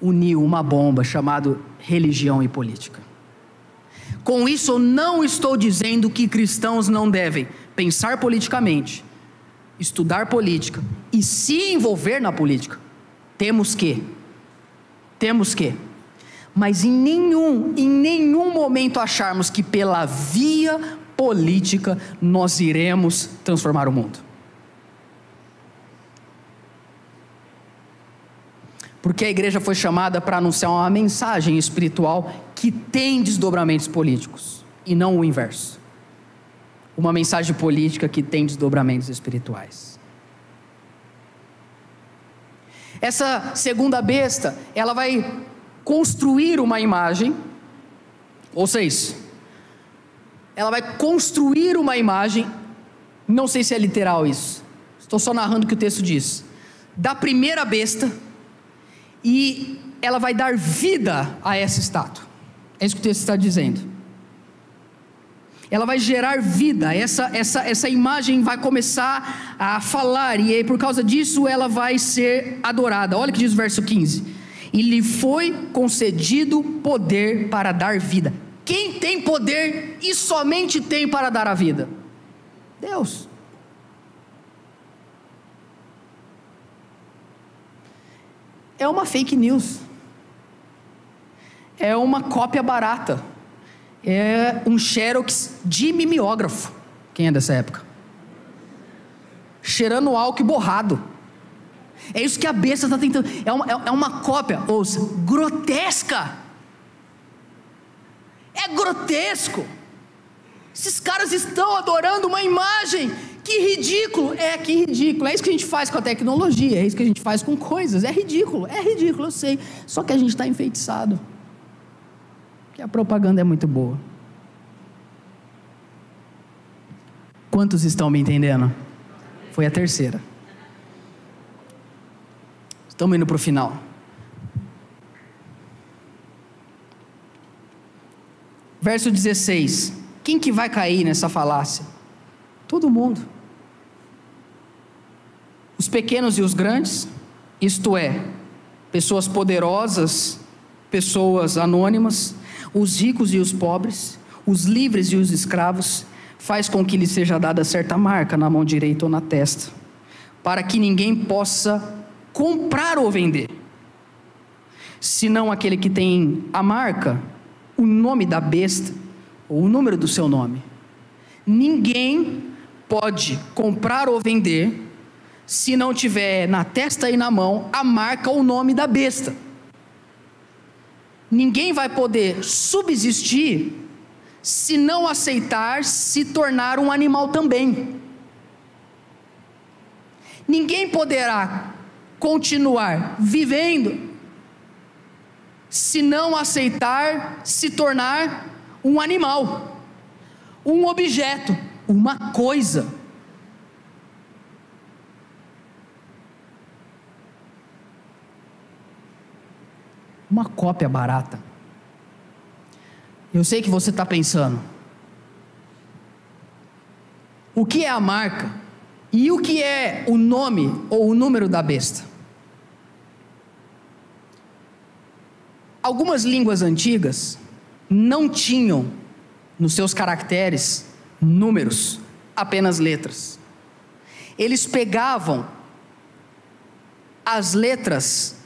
B: Uniu uma bomba chamada religião e política. Com isso, eu não estou dizendo que cristãos não devem pensar politicamente, estudar política e se envolver na política. Temos que. Temos que. Mas em nenhum, em nenhum momento acharmos que pela via política nós iremos transformar o mundo. Porque a igreja foi chamada para anunciar uma mensagem espiritual que tem desdobramentos políticos e não o inverso. Uma mensagem política que tem desdobramentos espirituais. Essa segunda besta, ela vai construir uma imagem, ou seja, ela vai construir uma imagem, não sei se é literal isso, estou só narrando o que o texto diz, da primeira besta, e ela vai dar vida a essa estátua. É isso que o texto está dizendo ela vai gerar vida, essa, essa, essa imagem vai começar a falar, e por causa disso ela vai ser adorada. Olha o que diz o verso 15: E lhe foi concedido poder para dar vida. Quem tem poder e somente tem para dar a vida? Deus. É uma fake news. É uma cópia barata é um xerox de mimeógrafo. Quem é dessa época? Cheirando álcool e borrado. É isso que a besta está tentando. É uma, é, é uma cópia, ouça, grotesca. É grotesco. Esses caras estão adorando uma imagem. Que ridículo! É, que ridículo. É isso que a gente faz com a tecnologia, é isso que a gente faz com coisas. É ridículo, é ridículo, eu sei. Só que a gente está enfeitiçado que a propaganda é muito boa. Quantos estão me entendendo? Foi a terceira. Estamos indo para o final. Verso 16. Quem que vai cair nessa falácia? Todo mundo. Os pequenos e os grandes, isto é, pessoas poderosas, pessoas anônimas, os ricos e os pobres, os livres e os escravos, faz com que lhe seja dada certa marca na mão direita ou na testa, para que ninguém possa comprar ou vender, senão aquele que tem a marca, o nome da besta, ou o número do seu nome. Ninguém pode comprar ou vender se não tiver na testa e na mão a marca ou o nome da besta ninguém vai poder subsistir se não aceitar se tornar um animal também. Ninguém poderá continuar vivendo se não aceitar se tornar um animal, um objeto, uma coisa. Uma cópia barata. Eu sei que você está pensando. O que é a marca? E o que é o nome ou o número da besta? Algumas línguas antigas não tinham nos seus caracteres números, apenas letras. Eles pegavam as letras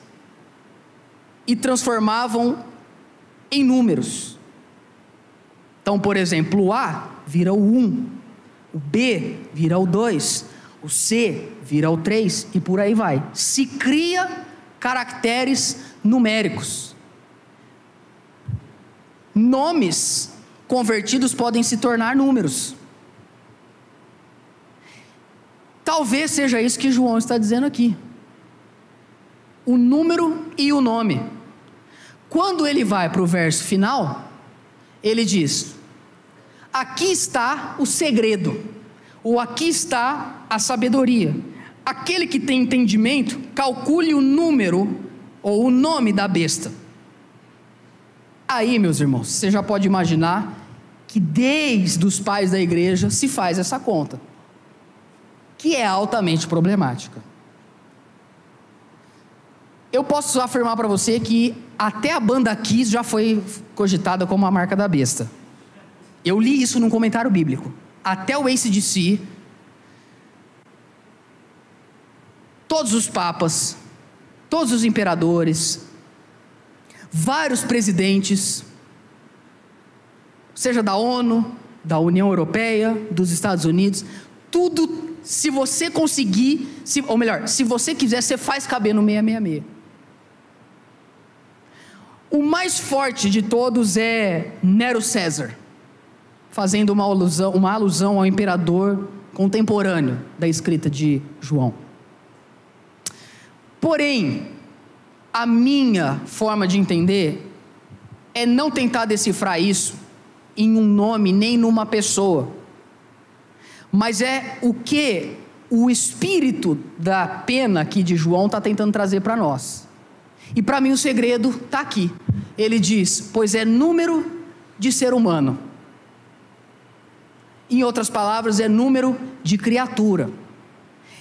B: e transformavam em números. Então, por exemplo, o A vira o 1, o B vira o 2, o C vira o 3 e por aí vai. Se cria caracteres numéricos. Nomes convertidos podem se tornar números. Talvez seja isso que João está dizendo aqui. O número e o nome. Quando ele vai para o verso final, ele diz: Aqui está o segredo, ou aqui está a sabedoria. Aquele que tem entendimento, calcule o número ou o nome da besta. Aí, meus irmãos, você já pode imaginar que desde os pais da igreja se faz essa conta, que é altamente problemática. Eu posso afirmar para você que até a banda Kiss já foi cogitada como a marca da besta. Eu li isso num comentário bíblico. Até o Si, todos os papas, todos os imperadores, vários presidentes, seja da ONU, da União Europeia, dos Estados Unidos, tudo, se você conseguir, se, ou melhor, se você quiser, você faz caber no 666. O mais forte de todos é Nero César fazendo uma alusão, uma alusão ao imperador contemporâneo da escrita de João. Porém, a minha forma de entender é não tentar decifrar isso em um nome nem numa pessoa, mas é o que o espírito da pena aqui de João está tentando trazer para nós. E para mim o segredo está aqui. Ele diz: pois é número de ser humano. Em outras palavras, é número de criatura,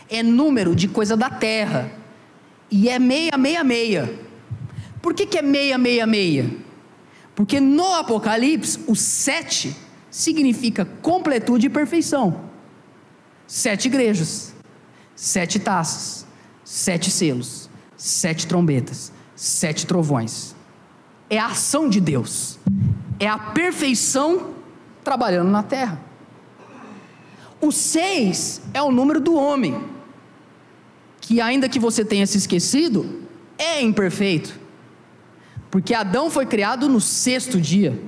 B: é número de coisa da terra, e é meia, meia, meia. Por que, que é meia, meia, meia? Porque no Apocalipse, o sete significa completude e perfeição. Sete igrejas, sete taças, sete selos, sete trombetas, sete trovões. É a ação de Deus, é a perfeição trabalhando na terra. O seis é o número do homem, que ainda que você tenha se esquecido, é imperfeito, porque Adão foi criado no sexto dia.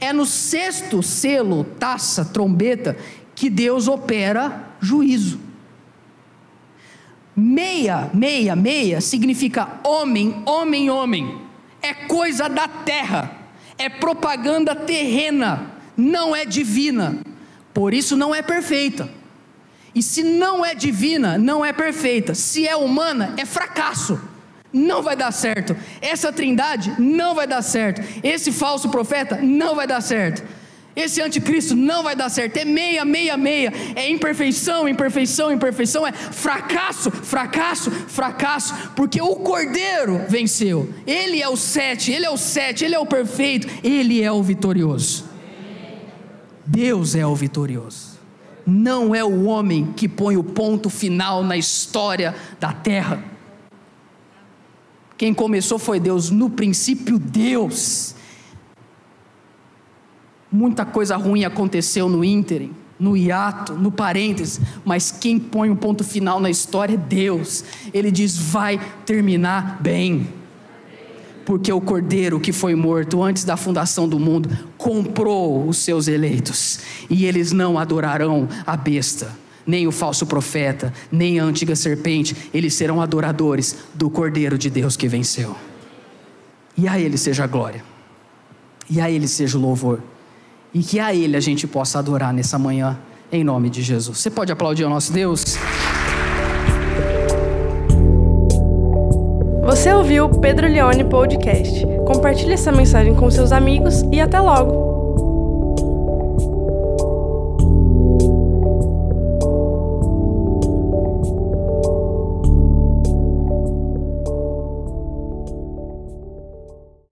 B: É no sexto selo, taça, trombeta, que Deus opera juízo. Meia, meia, meia significa homem, homem, homem. É coisa da terra, é propaganda terrena, não é divina. Por isso não é perfeita. E se não é divina, não é perfeita. Se é humana, é fracasso. Não vai dar certo. Essa trindade não vai dar certo. Esse falso profeta não vai dar certo. Esse anticristo não vai dar certo. É meia, meia, meia. É imperfeição, imperfeição, imperfeição. É fracasso, fracasso, fracasso. Porque o cordeiro venceu. Ele é o sete, ele é o sete, ele é o perfeito, ele é o vitorioso. Deus é o vitorioso. Não é o homem que põe o ponto final na história da terra. Quem começou foi Deus, no princípio, Deus. Muita coisa ruim aconteceu no ínterim, no hiato, no parênteses, mas quem põe o um ponto final na história é Deus. Ele diz: vai terminar bem. porque o cordeiro que foi morto antes da fundação do mundo comprou os seus eleitos, e eles não adorarão a besta, nem o falso profeta, nem a antiga serpente, eles serão adoradores do cordeiro de Deus que venceu. E a ele seja a glória, e a ele seja o louvor, e que a ele a gente possa adorar nessa manhã, em nome de Jesus. Você pode aplaudir ao nosso Deus?
A: Você ouviu o Pedro Leone Podcast. Compartilhe essa mensagem com seus amigos e até logo!